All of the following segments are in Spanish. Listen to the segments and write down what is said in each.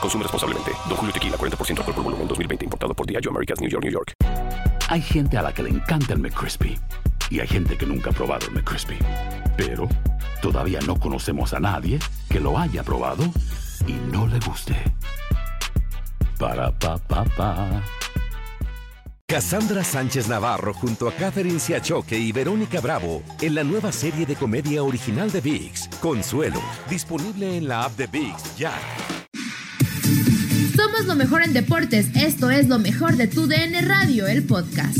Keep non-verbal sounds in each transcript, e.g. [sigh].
Consume responsablemente. Don Julio Tequila, 40% alcohol por volumen, 2020. Importado por Diageo Americas, New York, New York. Hay gente a la que le encanta el McCrispy y hay gente que nunca ha probado el McCrispy. Pero todavía no conocemos a nadie que lo haya probado y no le guste. Para pa pa pa. Cassandra Sánchez Navarro junto a Catherine Siachoque y Verónica Bravo en la nueva serie de comedia original de VIX, Consuelo, disponible en la app de VIX ya. Somos lo mejor en deportes. Esto es lo mejor de tu DN Radio, el podcast.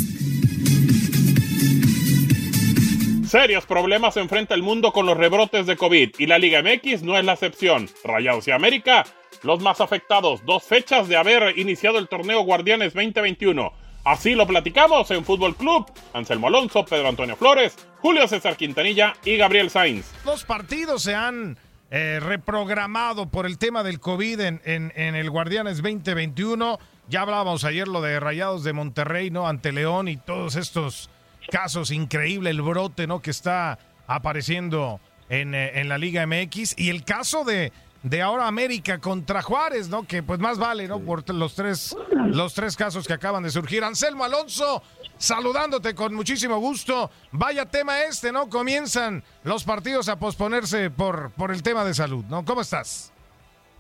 Serios problemas enfrenta el mundo con los rebrotes de COVID y la Liga MX no es la excepción. Rayados y América, los más afectados. Dos fechas de haber iniciado el torneo Guardianes 2021. Así lo platicamos en Fútbol Club. Anselmo Alonso, Pedro Antonio Flores, Julio César Quintanilla y Gabriel Sainz. Dos partidos se han eh, reprogramado por el tema del COVID en, el Guardianes 2021. Ya hablábamos ayer lo de Rayados de Monterrey, ¿no? Ante León y todos estos casos. Increíble el brote, ¿no? Que está apareciendo en, eh, en la Liga MX. Y el caso de, de ahora América contra Juárez, ¿no? Que pues más vale, ¿no? Por los tres, los tres casos que acaban de surgir. Anselmo Alonso, saludándote con muchísimo gusto. Vaya tema este, ¿no? Comienzan los partidos a posponerse por, por el tema de salud, ¿no? ¿Cómo estás?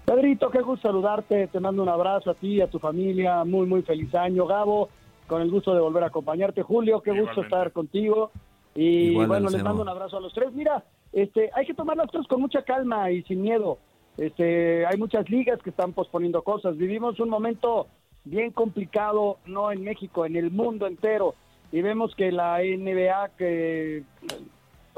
Pedrito, qué gusto saludarte. Te mando un abrazo a ti, a tu familia. Muy, muy feliz año. Gabo, con el gusto de volver a acompañarte. Julio, qué gusto estar contigo. Y Igual, bueno, les mando un abrazo a los tres. Mira, este, hay que tomar las cosas con mucha calma y sin miedo. Este, hay muchas ligas que están posponiendo cosas. Vivimos un momento bien complicado, no en México, en el mundo entero. Y vemos que la NBA que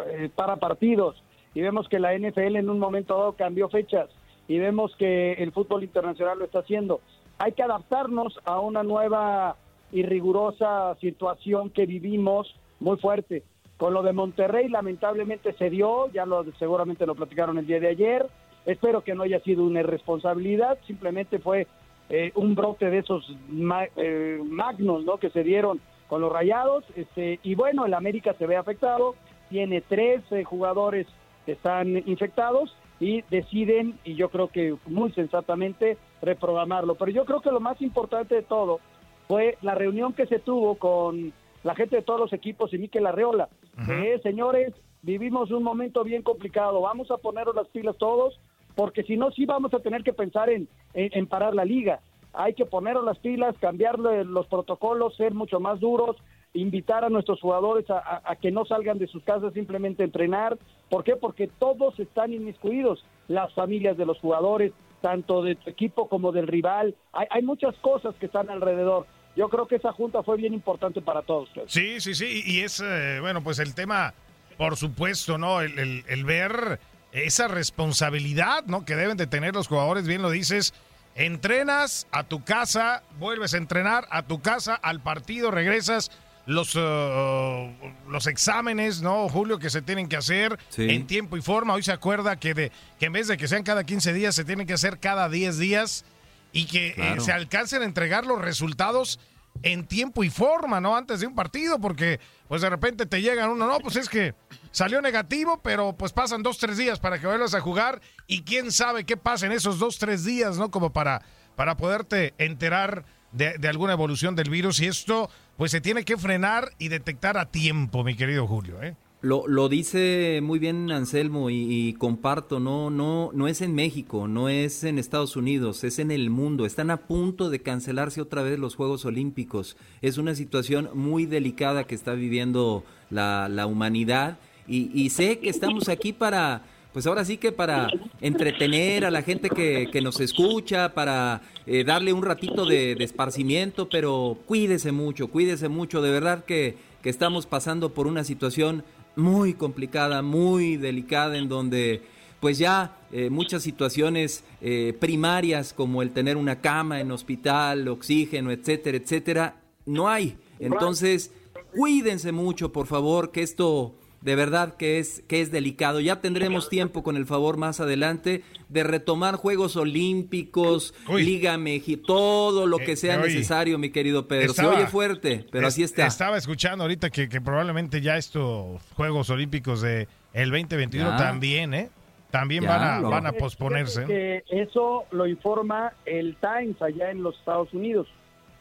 eh, para partidos, y vemos que la NFL en un momento dado cambió fechas, y vemos que el fútbol internacional lo está haciendo. Hay que adaptarnos a una nueva y rigurosa situación que vivimos muy fuerte. Con lo de Monterrey lamentablemente se dio, ya lo seguramente lo platicaron el día de ayer. Espero que no haya sido una irresponsabilidad, simplemente fue eh, un brote de esos ma eh, magnos ¿no? que se dieron con los rayados. Este, y bueno, el América se ve afectado, tiene tres eh, jugadores que están infectados y deciden, y yo creo que muy sensatamente, reprogramarlo. Pero yo creo que lo más importante de todo fue la reunión que se tuvo con la gente de todos los equipos y Miquel Arreola. Uh -huh. señores, vivimos un momento bien complicado, vamos a ponernos las pilas todos, porque si no, sí vamos a tener que pensar en, en, parar la liga. Hay que ponernos las pilas, cambiar los protocolos, ser mucho más duros, invitar a nuestros jugadores a, que no salgan de sus casas simplemente a entrenar. ¿Por qué? Porque todos están inmiscuidos, las familias de los jugadores, tanto de tu equipo como del rival. Hay, hay muchas cosas que están alrededor. Yo creo que esa junta fue bien importante para todos. Sí, sí, sí. Y es, eh, bueno, pues el tema, por supuesto, ¿no? El, el, el ver esa responsabilidad, ¿no? Que deben de tener los jugadores, bien lo dices. Entrenas a tu casa, vuelves a entrenar a tu casa, al partido regresas, los, uh, los exámenes, ¿no, Julio, que se tienen que hacer sí. en tiempo y forma. Hoy se acuerda que, de, que en vez de que sean cada 15 días, se tienen que hacer cada 10 días y que claro. eh, se alcancen a entregar los resultados en tiempo y forma, ¿no? Antes de un partido, porque pues de repente te llegan uno, no, pues es que salió negativo, pero pues pasan dos, tres días para que vuelvas a jugar y quién sabe qué pasa en esos dos, tres días, ¿no? Como para, para poderte enterar de, de alguna evolución del virus y esto pues se tiene que frenar y detectar a tiempo, mi querido Julio, ¿eh? Lo, lo, dice muy bien Anselmo y, comparto, no, no, no es en México, no es en Estados Unidos, es en el mundo. Están a punto de cancelarse otra vez los Juegos Olímpicos. Es una situación muy delicada que está viviendo la, la humanidad y, sé que estamos aquí para, pues ahora sí que para entretener a la gente que, que nos escucha, para eh, darle un ratito de, de esparcimiento, pero cuídese mucho, cuídese mucho, de verdad que, que estamos pasando por una situación muy complicada, muy delicada, en donde pues ya eh, muchas situaciones eh, primarias como el tener una cama en hospital, oxígeno, etcétera, etcétera, no hay. Entonces, cuídense mucho, por favor, que esto de verdad que es, que es delicado. Ya tendremos tiempo, con el favor más adelante, de retomar Juegos Olímpicos, Liga México, todo lo que eh, sea necesario, mi querido Pedro. Se oye fuerte, pero así está. Estaba escuchando ahorita que, probablemente ya estos Juegos Olímpicos de el 2021 también, ¿eh? También van a, van a posponerse. Que eso lo informa el Times allá en los Estados Unidos.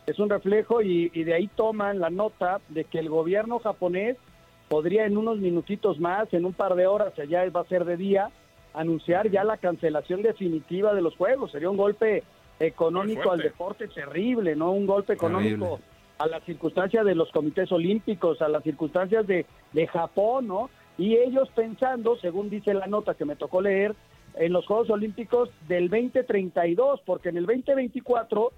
Es un reflejo y de ahí toman la nota de que el gobierno japonés podría en unos minutitos más, en un par de horas, ya va a ser de día, anunciar ya la cancelación definitiva de los juegos. Sería un golpe económico al deporte terrible, ¿no? Un golpe económico a las circunstancias de los comités olímpicos, a las circunstancias de, de Japón, ¿no? Y ellos pensando, según dice la nota que me tocó leer, en los Juegos Olímpicos del 2032, porque en el 2024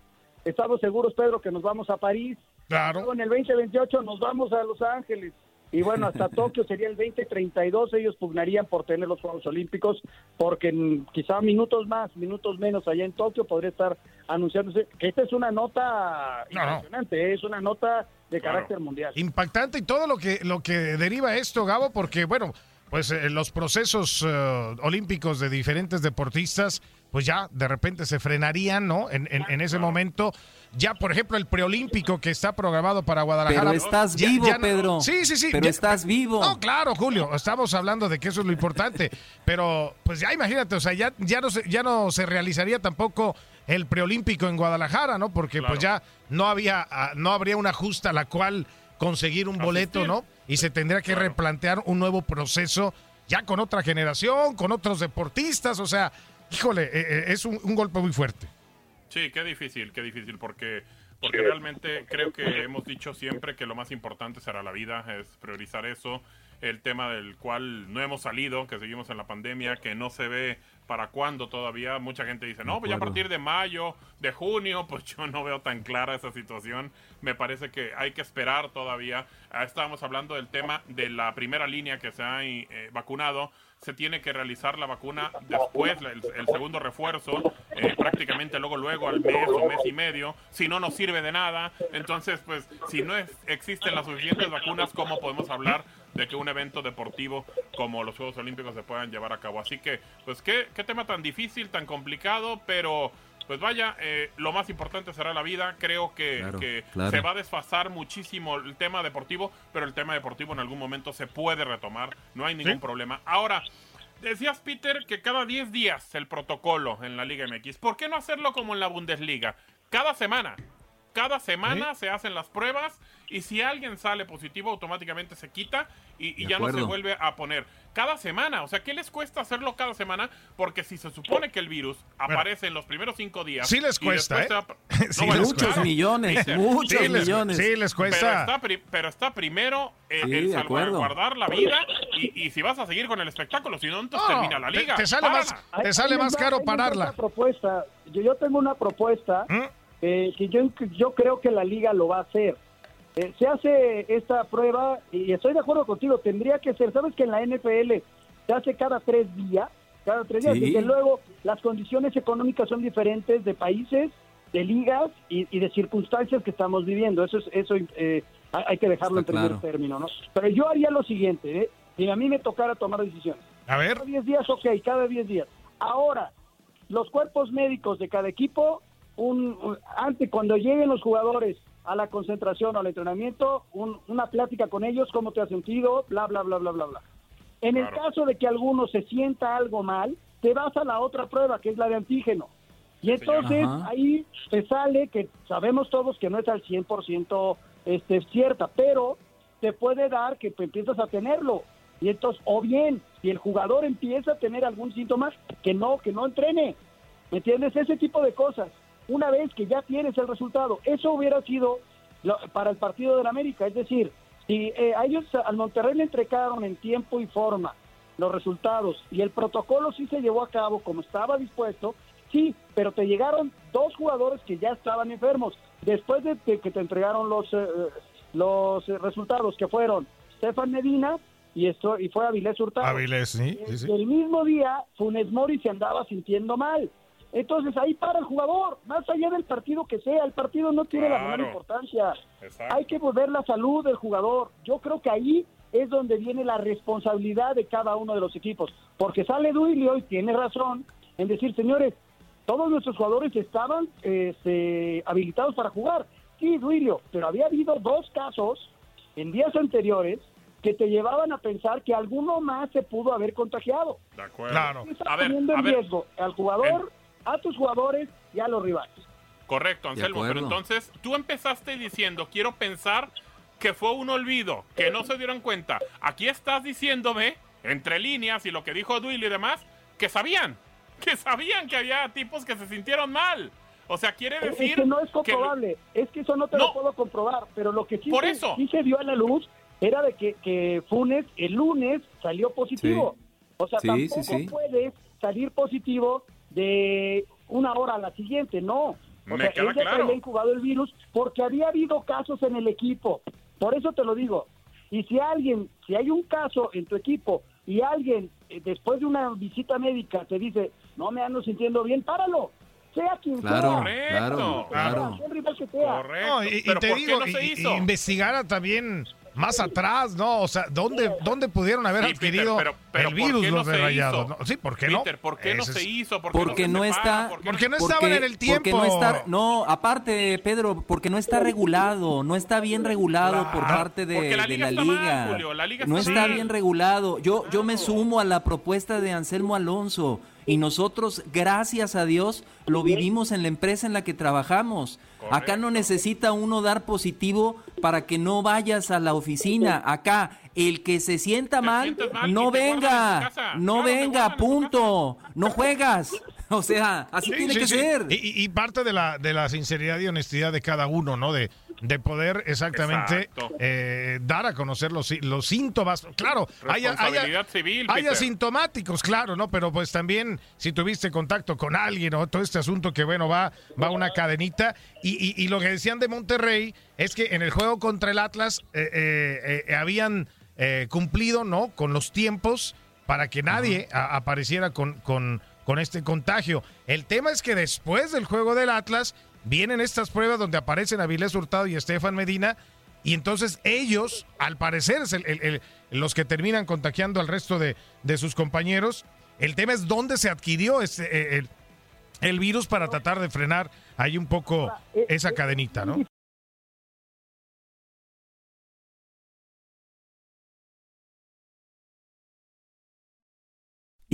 estamos seguros, Pedro, que nos vamos a París. Claro. en el 2028 nos vamos a Los Ángeles. Y bueno, hasta Tokio sería el 2032, ellos pugnarían por tener los Juegos Olímpicos, porque en, quizá minutos más, minutos menos allá en Tokio podría estar anunciándose que esta es una nota impresionante, ¿eh? es una nota de carácter mundial. Impactante y todo lo que, lo que deriva esto, Gabo, porque bueno, pues eh, los procesos eh, olímpicos de diferentes deportistas, pues ya de repente se frenarían, ¿no? En, en, ese momento, ya por ejemplo el preolímpico que está programado para Guadalajara. Pero estás vivo, Pedro. Sí, sí, sí. Pero estás vivo. No, claro, Julio, estamos hablando de que eso es lo importante. pero pues ya imagínate, o sea, ya, ya, no, se, ya no se realizaría tampoco el preolímpico en Guadalajara, ¿no? Porque pues ya no, había, ah, no habría una justa a la cual conseguir un boleto, ¿no? Y se tendría que replantear un nuevo proceso ya con otra generación, con otros deportistas, o sea, híjole, eh, eh, es un, golpe muy fuerte. Sí, qué difícil, qué difícil, porque, porque realmente creo que hemos dicho siempre que lo más importante será la vida, es priorizar eso, el tema del cual no hemos salido, que seguimos en la pandemia, que no se ve para cuándo todavía. Mucha gente dice, no, pues ya a partir de mayo, de junio, [laughs] pues yo no veo tan clara esa situación. Me parece que hay que esperar todavía. Ah, estábamos hablando del tema de la primera línea que se ha eh, vacunado. Se tiene que realizar la vacuna después, el, segundo refuerzo, eh, prácticamente luego, luego al mes o mes y medio. Si no, no sirve de nada. Entonces, pues, si no existen las suficientes vacunas, ¿cómo podemos hablar de que un evento deportivo como los Juegos Olímpicos se puedan llevar a cabo. Así que, pues qué, qué tema tan difícil, tan complicado, pero pues vaya, eh, lo más importante será la vida. Creo que, se va a desfasar muchísimo el tema deportivo, pero el tema deportivo en algún momento se puede retomar, no hay ningún problema. Ahora, decías Peter que cada 10 días el protocolo en la Liga MX. ¿Por qué no hacerlo como en la Bundesliga? Cada semana. Cada semana se hacen las pruebas y si alguien sale positivo automáticamente se quita y, ya no se vuelve a poner. Cada semana, o sea, ¿qué les cuesta hacerlo cada semana? Porque si se supone que el virus aparece en los primeros cinco días... Sí les cuesta, ¿eh? [laughs] muchos millones, muchos millones. Sí les cuesta. Pero está, primero eh, el salvaguardar la vida y, si vas a seguir con el espectáculo, si no, entonces termina la liga. Te, sale más, te sale más caro pararla. Propuesta. Yo, yo tengo una propuesta ¿Mm? Eh, que yo, yo creo que la liga lo va a hacer. Eh, se hace esta prueba y estoy de acuerdo contigo, tendría que ser, sabes que en la NFL se hace cada tres días, cada tres días, y luego las condiciones económicas son diferentes de países, de ligas y, de circunstancias que estamos viviendo, eso es, eso eh, hay que dejarlo en primer término, ¿no? Pero yo haría lo siguiente, ¿eh? si a mí me tocara tomar decisiones. A ver. Cada 10 días, ok, cada 10 días. Ahora, los cuerpos médicos de cada equipo, un, antes, cuando lleguen los jugadores a la concentración o al entrenamiento, una plática con ellos, cómo te has sentido, bla, bla, bla, bla, bla, bla. En el caso de que alguno se sienta algo mal, te vas a la otra prueba, que es la de antígeno. Y entonces ahí te sale que sabemos todos que no es al 100% este, cierta, pero te puede dar que empiezas a tenerlo. Y entonces, o bien, si el jugador empieza a tener algún síntoma, que no, que no entrene. ¿Me entiendes? Ese tipo de cosas. Una vez que ya tienes el resultado, eso hubiera sido para el partido de la América. Es decir, si eh, a ellos, al Monterrey le entregaron en tiempo y forma los resultados y el protocolo sí se llevó a cabo como estaba dispuesto, sí, pero te llegaron dos jugadores que ya estaban enfermos. Después de que te entregaron los, eh, los resultados que fueron Stefan Medina y esto y fue Avilés Hurtado. Avilés, sí, El mismo día Funes Mori se andaba sintiendo mal. Entonces ahí para el jugador, más allá del partido que sea, el partido no tiene la menor importancia. Hay que volver la salud del jugador. Yo creo que ahí es donde viene la responsabilidad de cada uno de los equipos, porque sale Duilio y tiene razón en decir, señores, todos nuestros jugadores estaban este, habilitados para jugar. Sí, Duilio, pero había habido dos casos en días anteriores que te llevaban a pensar que alguno más se pudo haber contagiado. De acuerdo. Claro. Está poniendo en riesgo al jugador, a tus jugadores y a los rivales. Correcto, Anselmo. Pero entonces tú empezaste diciendo, quiero pensar que fue un olvido, que no se dieron cuenta. Aquí estás diciéndome, entre líneas y lo que dijo Duilio y demás, que sabían, que sabían que había tipos que se sintieron mal. O sea, quiere decir. Es que no es comprobable, es que eso no te lo puedo comprobar, pero lo que sí, Por se, eso. sí se dio a la luz era de que, que Funes el lunes salió positivo. O sea, tampoco puedes salir positivo de una hora a la siguiente, no. O sea, queda claro. había incubado el virus porque había habido casos en el equipo. Por eso te lo digo. Y si alguien, si hay un caso en tu equipo y alguien eh, después de una visita médica te dice, no me ando sintiendo bien, páralo. Sea quien claro, sea. Claro, claro. Correcto. y, te digo, investigara también más atrás, ¿no? O sea, ¿dónde, dónde pudieron haber adquirido el virus los de Rayados? Sí, ¿por qué no? ¿por qué no se hizo? ¿Por porque no, está... porque no estaban en el tiempo. no, está, no, aparte, Pedro, porque no está regulado, no está bien regulado por parte de la liga. no está bien regulado. Yo, yo me sumo a la propuesta de Anselmo Alonso y nosotros, gracias a Dios, lo vivimos en la empresa en la que trabajamos. Acá no necesita uno dar positivo para que no vayas a la oficina. Acá, el que se sienta mal, no venga, no venga, punto. No juegas. [laughs] O sea, así tiene que ser. Y, parte de la, de la sinceridad y honestidad de cada uno, ¿no? De, de poder exactamente eh, dar a conocer los, los síntomas. Claro, hay, hay, asintomáticos, claro, ¿no? Pero pues también si tuviste contacto con alguien o todo este asunto que, bueno, va, va una cadenita. Y, y, lo que decían de Monterrey es que en el juego contra el Atlas eh, eh, habían cumplido, ¿no? Con los tiempos para que nadie apareciera con, con, con este contagio. El tema es que después del juego del Atlas vienen estas pruebas donde aparecen Avilés Hurtado y Estefan Medina, y entonces ellos, al parecer, el, los que terminan contagiando al resto de, sus compañeros. El tema es dónde se adquirió este, el, el virus para tratar de frenar ahí un poco esa cadenita, ¿no?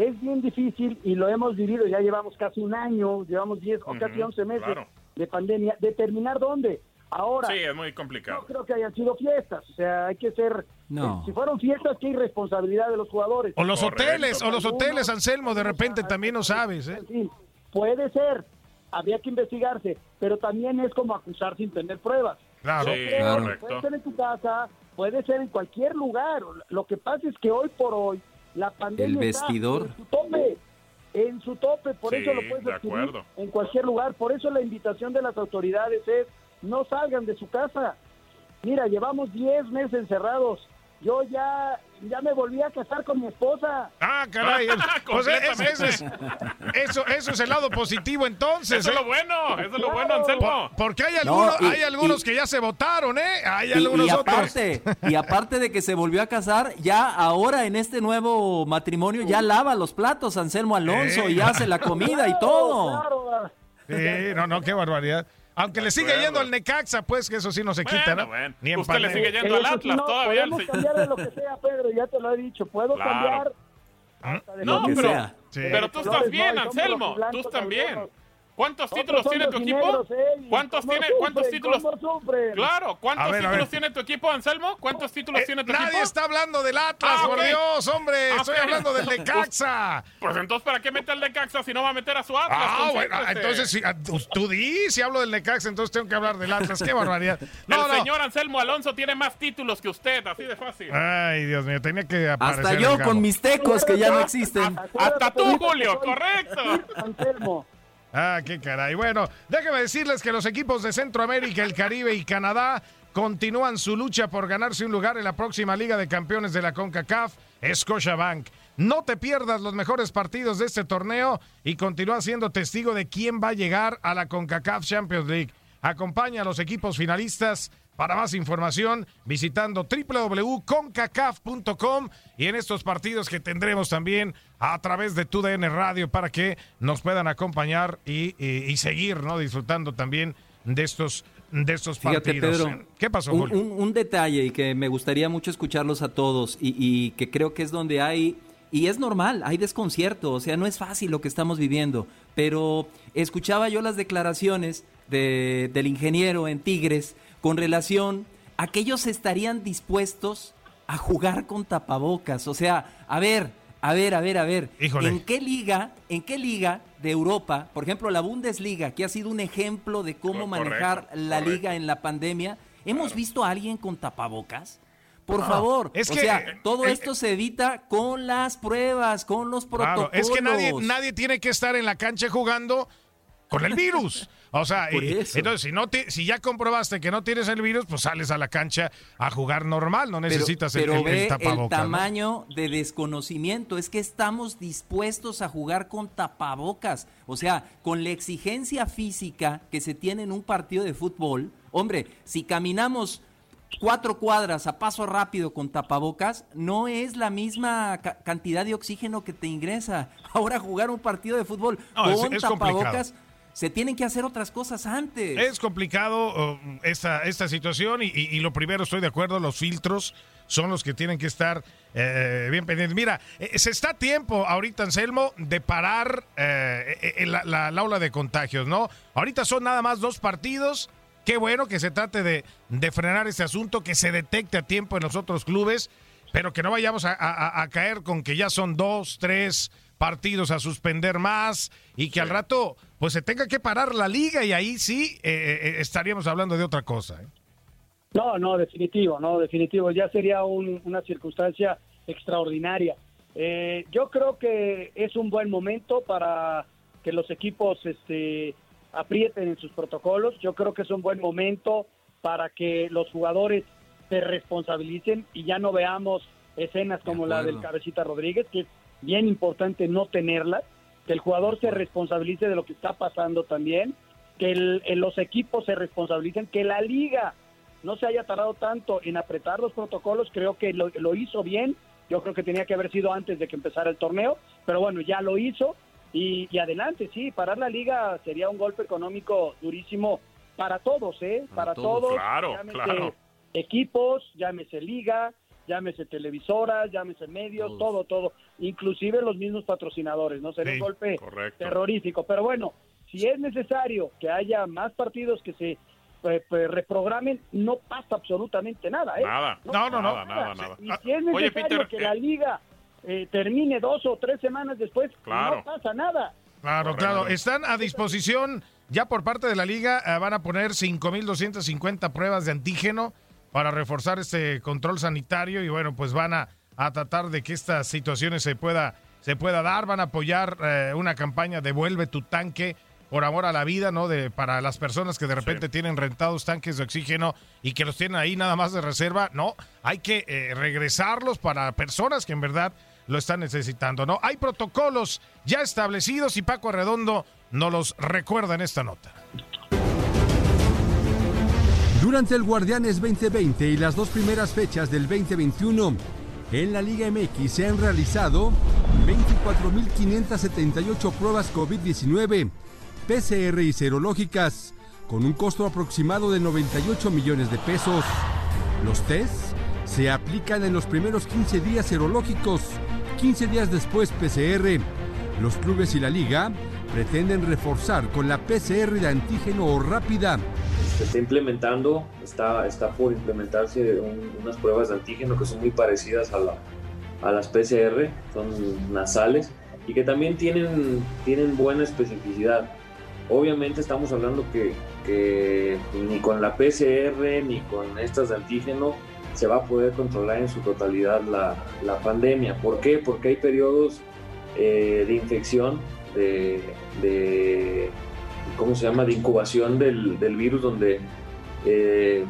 Es bien difícil y lo hemos vivido, ya llevamos casi un año, llevamos 10 o casi 11 meses de pandemia, determinar dónde. Ahora, sí, es muy complicado. No creo que hayan sido fiestas, o sea, hay que ser. No. Si fueron fiestas, qué irresponsabilidad de los jugadores. O los hoteles, o los hoteles, Anselmo, de repente también no sabes, ¿eh? puede ser, había que investigarse, pero también es como acusar sin tener pruebas. Claro, Puede ser en tu casa, puede ser en cualquier lugar. Lo que pasa es que hoy por hoy la pandemia el vestidor. en su tope, en su tope, por eso lo puedes adquirir en cualquier lugar. Por eso la invitación de las autoridades es no salgan de su casa. Mira, llevamos 10 meses encerrados. Yo ya ya me volví a casar con mi esposa. Ah, caray. [laughs] o sea, eso, es, eso, eso, es el lado positivo entonces. Eso es lo ¿eh? bueno, eso es lo bueno, Anselmo. porque hay algunos, hay algunos que ya se votaron, ¿eh? Hay algunos y aparte, Y aparte de que se volvió a casar, ya ahora en este nuevo matrimonio ya lava los platos Anselmo Alonso y hace la comida y todo. [laughs] Sí, no, no, qué barbaridad. Aunque le sigue yendo al Necaxa, pues que eso sí no se quita, ¿no? Bueno. Ni en Usted le sigue yendo al Atlas todavía. Podemos cambiar de lo que sea, Pedro, ya te lo he dicho. Puedo cambiar. ¿Ah? No, pero, pero tú estás bien, Anselmo. Tú estás bien. ¿Cuántos títulos tiene tu equipo? Eh, ¿Cuántos tiene? ¿Cuántos títulos? Claro, ¿cuántos títulos tiene tu equipo, Anselmo? ¿Cuántos títulos eh, tiene tu equipo? Nadie está hablando del Atlas, ah, por Dios, hombre. Estoy hablando del Necaxa. [laughs] Pues, entonces, ¿para qué mete el Necaxa si no va a meter a su Atlas? Ah, bueno, entonces, si, ah, tú di, si hablo del Necaxa, entonces tengo que hablar del Atlas. Qué barbaridad. [laughs] No, el señor Anselmo Alonso tiene más títulos que usted, así de fácil. Ay, Dios mío, tenía que aparecer. Hasta yo con mis tecos que ya no existen. Hasta tú, Julio, correcto. Anselmo. Ah, qué caray. Bueno, déjenme decirles que los equipos de Centroamérica, el Caribe y Canadá continúan su lucha por ganarse un lugar en la próxima Liga de Campeones de la CONCACAF, Scotiabank. No te pierdas los mejores partidos de este torneo y continúa siendo testigo de quién va a llegar a la CONCACAF Champions League. Acompaña a los equipos finalistas para más información, visitando www.concacaf.com y en estos partidos que tendremos también a través de TUDN Radio para que nos puedan acompañar y, seguir ¿no? disfrutando también de estos de estos partidos. Pedro, ¿Qué pasó, un, un, detalle y que me gustaría mucho escucharlos a todos y, y, que creo que es donde hay, y es normal, hay desconcierto, o sea, no es fácil lo que estamos viviendo, pero escuchaba yo las declaraciones de, del ingeniero en Tigres con relación a que ellos estarían dispuestos a jugar con tapabocas. O sea, a ver, a ver, a ver, a ver. ¿En qué liga, en qué liga de Europa, por ejemplo, la Bundesliga, que ha sido un ejemplo de cómo manejar la liga en la pandemia, hemos visto a alguien con tapabocas? Por favor, es o que, sea, todo esto se evita con las pruebas, con los protocolos. es que nadie, nadie tiene que estar en la cancha jugando con el virus. O sea, entonces si no si ya comprobaste que no tienes el virus, pues sales a la cancha a jugar normal, no necesitas el, el, el, tapabocas. El tamaño de desconocimiento es que estamos dispuestos a jugar con tapabocas, o sea, con la exigencia física que se tiene en un partido de fútbol. Hombre, si caminamos cuatro cuadras a paso rápido con tapabocas, no es la misma cantidad de oxígeno que te ingresa. [laughs] Ahora jugar un partido de fútbol con tapabocas se tienen que hacer otras cosas antes. Es complicado uh, esta, esta situación y, lo primero, estoy de acuerdo, los filtros son los que tienen que estar eh, bien pendientes. Mira, eh, se está a tiempo ahorita, Anselmo, de parar eh, la, aula de contagios, ¿no? Ahorita son nada más dos partidos. Qué bueno que se trate de, de frenar este asunto, que se detecte a tiempo en los otros clubes, pero que no vayamos a caer con que ya son dos, tres partidos a suspender más y que al rato pues se tenga que parar la liga y ahí sí eh, eh, eh, estaríamos hablando de otra cosa. No, no, definitivo, no, definitivo. Ya sería una circunstancia extraordinaria. yo creo que es un buen momento para que los equipos este, aprieten en sus protocolos. Yo creo que es un buen momento para que los jugadores se responsabilicen y ya no veamos escenas como la del Cabecita Rodríguez, que bien importante no tenerlas, que el jugador se responsabilice de lo que está pasando también, que los equipos se responsabilicen, que la liga no se haya tardado tanto en apretar los protocolos, creo que lo, hizo bien, yo creo que tenía que haber sido antes de que empezara el torneo, pero bueno, ya lo hizo y, adelante, sí, parar la liga sería un golpe económico durísimo para todos, ¿eh? Para, todos, claro, claro. equipos, llámese liga, llámese televisoras, llámese medios, todo, todo, inclusive los mismos patrocinadores, ¿no? Sería un golpe terrorífico. Pero bueno, si es necesario que haya más partidos que se eh, pues, reprogramen, no pasa absolutamente nada, ¿eh? Nada, no, no, no, nada, nada, Y si es necesario que la liga eh, termine dos o tres semanas después, no pasa nada. Claro, claro. Están a disposición ya por parte de la liga, eh, van a poner 5.250 pruebas de antígeno para reforzar este control sanitario y bueno, pues van a, tratar de que estas situaciones se pueda, se pueda dar, van a apoyar eh, una campaña Devuelve tu tanque por amor a la vida, ¿no? De, para las personas que de repente tienen rentados tanques de oxígeno y que los tienen ahí nada más de reserva, no, hay que eh, regresarlos para personas que en verdad lo están necesitando, ¿no? Hay protocolos ya establecidos y Paco Arredondo nos los recuerda en esta nota. Durante el Guardianes 2020 y las dos primeras fechas del 2021, en la Liga MX se han realizado 24.578 pruebas COVID-19, PCR y serológicas, con un costo aproximado de 98 millones de pesos. Los tests se aplican en los primeros 15 días serológicos, 15 días después PCR. Los clubes y la liga pretenden reforzar con la PCR de antígeno rápida. Se está implementando, está, está por implementarse unas pruebas de antígeno que son muy parecidas a, la, a las PCR, son nasales y que también tienen, tienen buena especificidad. Obviamente estamos hablando que, que ni con la PCR ni con estas de antígeno se va a poder controlar en su totalidad la, la pandemia. ¿Por qué? Porque hay periodos eh, de infección, de, de, ¿cómo se llama?, de incubación del, del virus donde eh,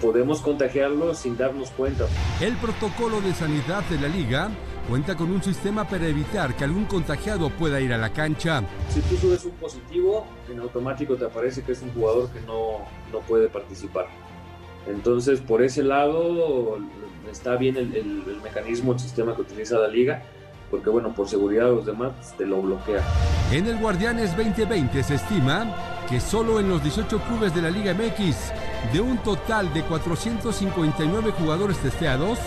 podemos contagiarlo sin darnos cuenta. El protocolo de sanidad de la liga cuenta con un sistema para evitar que algún contagiado pueda ir a la cancha. Si tú subes un positivo, en automático te aparece que es un jugador que no, no puede participar. Entonces, por ese lado, está bien el, el, el, mecanismo, el sistema que utiliza la liga, porque bueno, por seguridad de los demás te lo bloquea. En el Guardianes 2020 se estima que solo en los 18 clubes de la Liga MX, de un total de 459 jugadores testeados,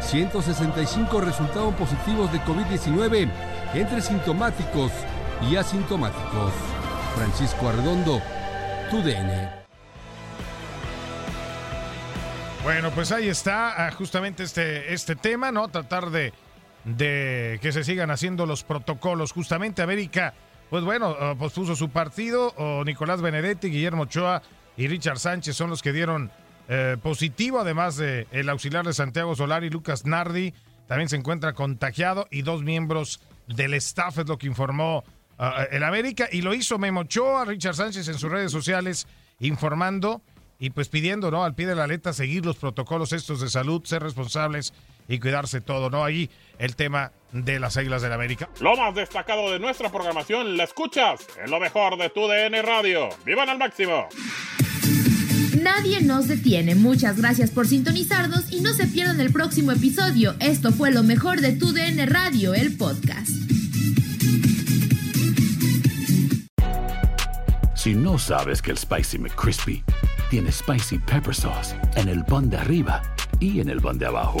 165 resultaron positivos de COVID-19 entre sintomáticos y asintomáticos. Francisco Arredondo, TUDN. Bueno, pues ahí está justamente este, este tema, ¿no? Tratar de, de que se sigan haciendo los protocolos. Justamente América, pues bueno, pues puso su partido, o Nicolás Benedetti, Guillermo Ochoa y Richard Sánchez son los que dieron eh, positivo, además de el auxiliar de Santiago Solari, Lucas Nardi, también se encuentra contagiado y dos miembros del staff es lo que informó uh, el América y lo hizo Memo Ochoa, Richard Sánchez en sus redes sociales informando y pues pidiendo, ¿no? Al pie de la letra seguir los protocolos estos de salud, ser responsables y cuidarse todo, ¿no? Ahí el tema de las Águilas del América. Lo más destacado de nuestra programación la escuchas en lo mejor de tu DN Radio. ¡Vivan al máximo! Nadie nos detiene. Muchas gracias por sintonizarnos y no se pierdan el próximo episodio. Esto fue lo mejor de tu DN Radio, el podcast. Si no sabes que el Spicy McCrispy tiene Spicy Pepper Sauce en el pan de arriba y en el pan de abajo,